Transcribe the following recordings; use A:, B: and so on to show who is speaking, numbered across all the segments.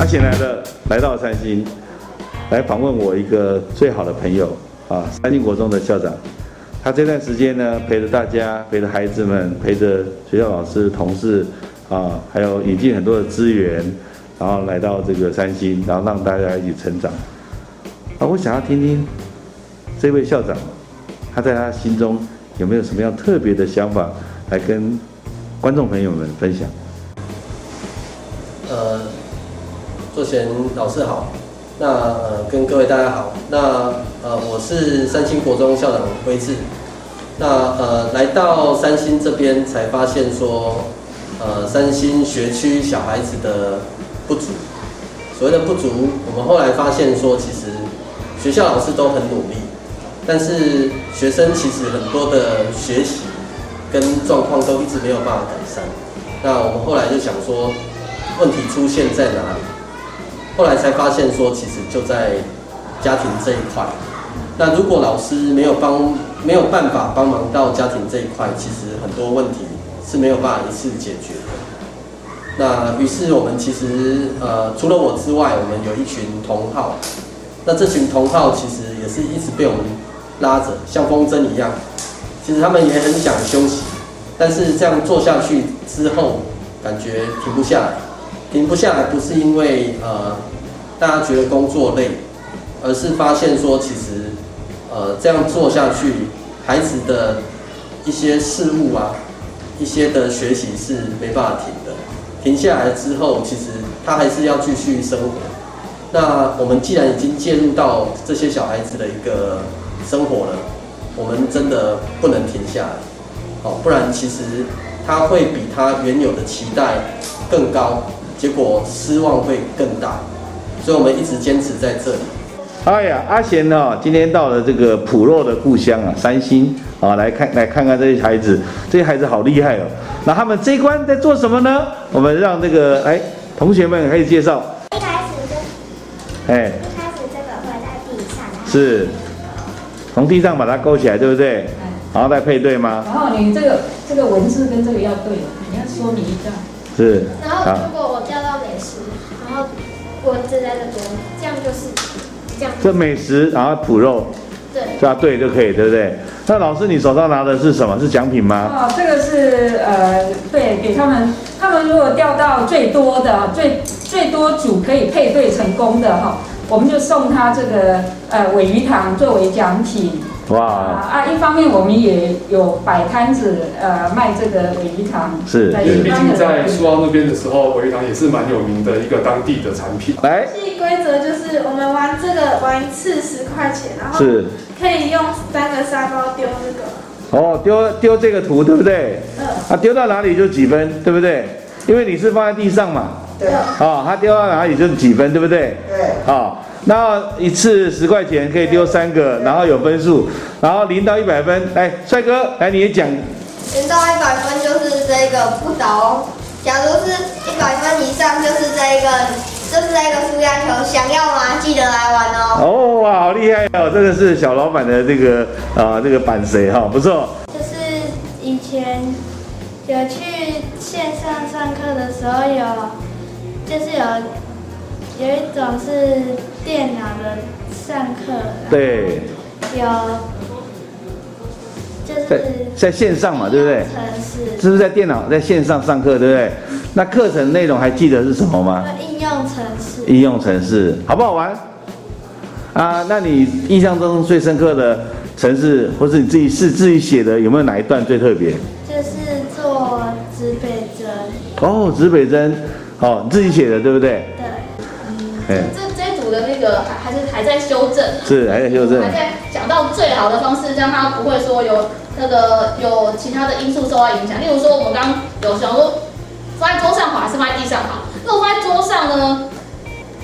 A: 他请来了，来到三星，来访问我一个最好的朋友啊，三星国中的校长。他这段时间呢，陪着大家，陪着孩子们，陪着学校老师、同事啊，还有引进很多的资源，然后来到这个三星，然后让大家一起成长。啊，我想要听听这位校长，他在他心中有没有什么样特别的想法，来跟观众朋友们分享。
B: 作贤老师好，那呃跟各位大家好，那呃我是三星国中校长辉志，那呃来到三星这边才发现说，呃三星学区小孩子的不足，所谓的不足，我们后来发现说，其实学校老师都很努力，但是学生其实很多的学习跟状况都一直没有办法改善，那我们后来就想说。问题出现在哪里？后来才发现说，其实就在家庭这一块。那如果老师没有帮，没有办法帮忙到家庭这一块，其实很多问题是没有办法一次解决的。那于是我们其实呃，除了我之外，我们有一群同好。那这群同好其实也是一直被我们拉着，像风筝一样。其实他们也很想休息，但是这样做下去之后，感觉停不下来。停不下来，不是因为呃大家觉得工作累，而是发现说其实呃这样做下去，孩子的一些事物啊，一些的学习是没办法停的。停下来之后，其实他还是要继续生活。那我们既然已经介入到这些小孩子的一个生活了，我们真的不能停下来，哦，不然其实他会比他原有的期待更高。结果失望会更大，所以我们一直坚持在这里。
A: 哎呀，阿贤呢？今天到了这个普洛的故乡啊，三星啊，来看来看看这些孩子，这些孩子好厉害哦。那他们这一关在做什么呢？我们让这个哎同学们开始介绍。
C: 一开始就，哎，一开始这个会在地上，
A: 是，从地上把它勾起来，对不对？然后再配对吗？
D: 然后你这个这个文字跟这个要对，你要说明一下。
A: 是。
C: 然后如果我后文字在这边，这样就是这样。
A: 这美食，然后脯肉，
C: 对，
A: 这样对就可以，对不对？那老师，你手上拿的是什么？是奖品吗？
D: 哦，这个是呃，对，给他们，他们如果钓到最多的，最最多组可以配对成功的哈，我们就送他这个呃尾鱼糖作为奖品。哇啊！一方面我们也有摆摊子，呃，卖这个尾鱼糖。
A: 是，
E: 毕竟在苏澳那边的时候，尾鱼糖也是蛮有名的一个当地的产品。
A: 来，
F: 游戏规则就是我们玩这个玩一次十块钱，然后
A: 是
F: 可以用三个沙包丢这个。
A: 哦，丢丢这个图对不对？嗯。啊，丢到哪里就几分，对不对？因为你是放在地上嘛。
F: 对。
A: 啊，他丢到哪里就几分，对不对？
F: 对。
A: 啊。那一次十块钱可以丢三个，然后有分数，然后零到一百分，来，帅哥，来你也讲。
G: 零到一百分就是这个不倒，假如是一百分以上就是这个，就是这个输压球，想要吗？记得来玩哦。
A: 哦哇，好厉害哦，这个是小老板的这个啊这个板谁哈，不错。
F: 就是以前有去线上上课的时候有，就是有。有一种是电脑的上课，
A: 对，
F: 有就是
A: 在线上嘛，对不对？
F: 城市
A: 是不是在电脑在线上上课，对不对？那课程内容还记得是什么吗？
F: 应用程式。
A: 应用程式好不好玩？啊，那你印象中最深刻的城市，或是你自己是自己写的，有没有哪一段最特别？
F: 就是做指北针。
A: 哦，指北针，哦，你自己写的，对不对对？
H: 这这一组的那个还还是还在修正，
A: 是还在修正，
H: 还在讲到最好的方式，让他不会说有那个有其他的因素受到影响。例如说，我们刚有想说放在桌上好还是放在地上好？如果放在桌上呢，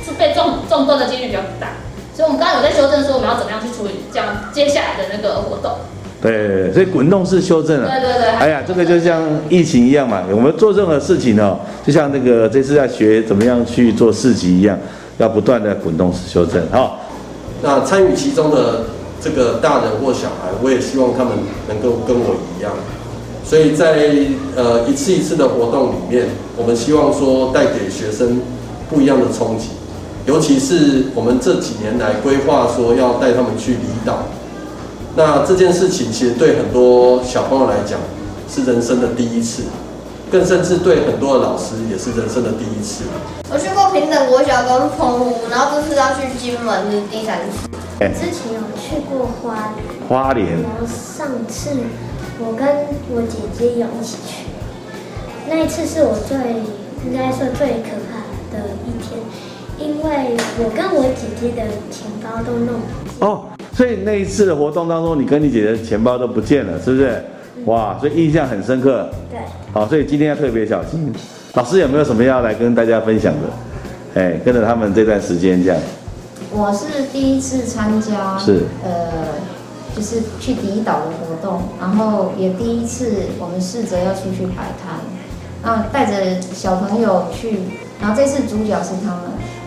H: 是被撞撞断的几率比较大。所以我们刚刚有在修正说我们要怎么样去处理这样接下来的那个活动。
A: 对，所以滚动式修正了。
H: 对对对。哎
A: 呀，这个就像疫情一样嘛，我们做任何事情哦，就像那个这次要学怎么样去做市集一样。要不断的滚动式修正，好。
B: 那参与其中的这个大人或小孩，我也希望他们能够跟我一样。所以在呃一次一次的活动里面，我们希望说带给学生不一样的冲击。尤其是我们这几年来规划说要带他们去离岛，那这件事情其实对很多小朋友来讲是人生的第一次，更甚至对很多的老师也是人生的第一次。
G: 我去过平等国小跟澎湖，然后这次要去金门是第三次。
C: 之前有去过花莲，
A: 花莲
C: 然后上次我跟我姐姐有一起去，那一次是我最应该说最可怕的一天，因为我跟我姐姐的钱包都弄
A: 哦，所以那一次的活动当中，你跟你姐姐的钱包都不见了，是不是？哇，所以印象很深刻。
C: 对。
A: 好，所以今天要特别小心。老师有没有什么要来跟大家分享的？哎，跟着他们这段时间这样。
I: 我是第一次参加，
A: 是
I: 呃，就是去离岛的活动，然后也第一次我们试着要出去摆摊，那带着小朋友去，然后这次主角是他们，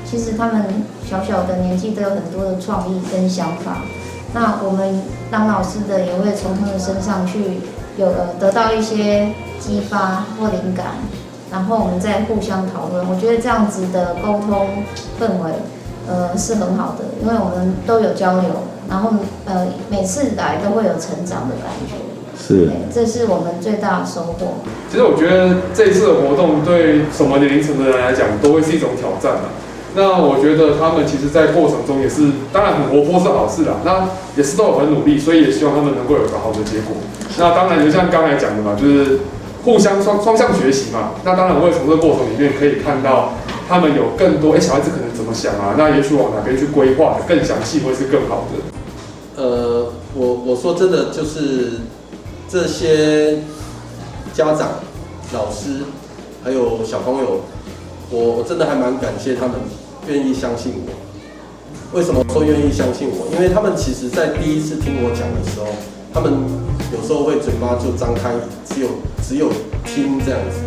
I: 其实他们小小的年纪都有很多的创意跟想法，那我们当老师的也会从他们身上去有了得到一些激发或灵感，然后我们再互相讨论，我觉得这样子的沟通氛围。呃，是很好的，因为我们都有交流，然后呃，每次来都会有成长的感觉，
A: 是，
I: 这是我们最大的收获。
E: 其实我觉得这次的活动对什么年龄层的人来讲，都会是一种挑战啊。那我觉得他们其实，在过程中也是，当然很活泼是好事啦，那也是都有很努力，所以也希望他们能够有个好的结果。那当然就像刚才讲的嘛，就是互相双双向学习嘛。那当然我会从这个过程里面可以看到。他们有更多哎，小孩子可能怎么想啊？那也许往哪边去规划更详细，会是更好
B: 的。呃，我我说真的，就是这些家长、老师还有小朋友，我我真的还蛮感谢他们愿意相信我。为什么说愿意相信我？因为他们其实在第一次听我讲的时候，他们有时候会嘴巴就张开，只有只有听这样子。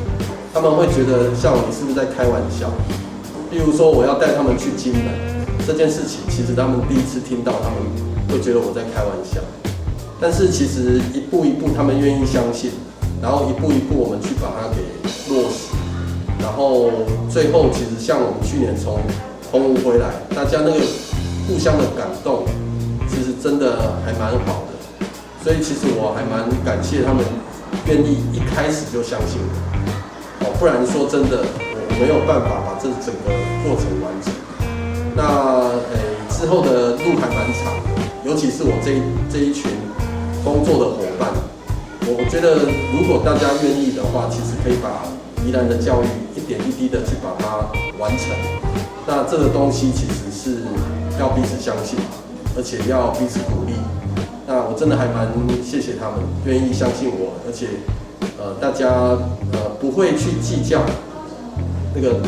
B: 他们会觉得像你是不是在开玩笑？例如说我要带他们去金门这件事情，其实他们第一次听到，他们会觉得我在开玩笑。但是其实一步一步他们愿意相信，然后一步一步我们去把它给落实，然后最后其实像我们去年从澎湖回来，大家那个互相的感动，其实真的还蛮好的。所以其实我还蛮感谢他们愿意一开始就相信我。不然说真的，我没有办法把这整个过程完成。那诶，之后的路还蛮长的，尤其是我这这一群工作的伙伴，我觉得如果大家愿意的话，其实可以把宜兰的教育一点一滴的去把它完成。那这个东西其实是要彼此相信，而且要彼此鼓励。那我真的还蛮谢谢他们愿意相信我，而且。呃，大家呃不会去计较那个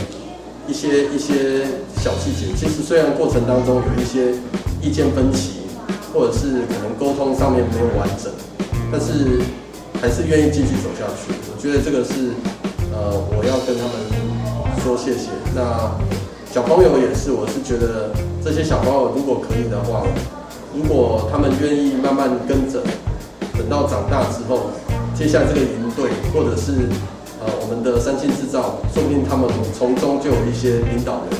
B: 一些一些小细节。其实虽然过程当中有一些意见分歧，或者是可能沟通上面没有完整，但是还是愿意继续走下去。我觉得这个是呃我要跟他们说谢谢。那小朋友也是，我是觉得这些小朋友如果可以的话，如果他们愿意慢慢跟着，等到长大之后。接下来这个营队，或者是呃我们的三星制造，说不定他们从中就有一些领导人，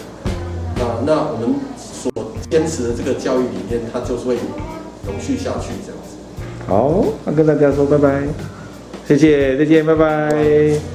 B: 那我们所坚持的这个教育理念，它就会永续下去这样子。
A: 好，那跟大家说拜拜，谢谢，再见，拜拜。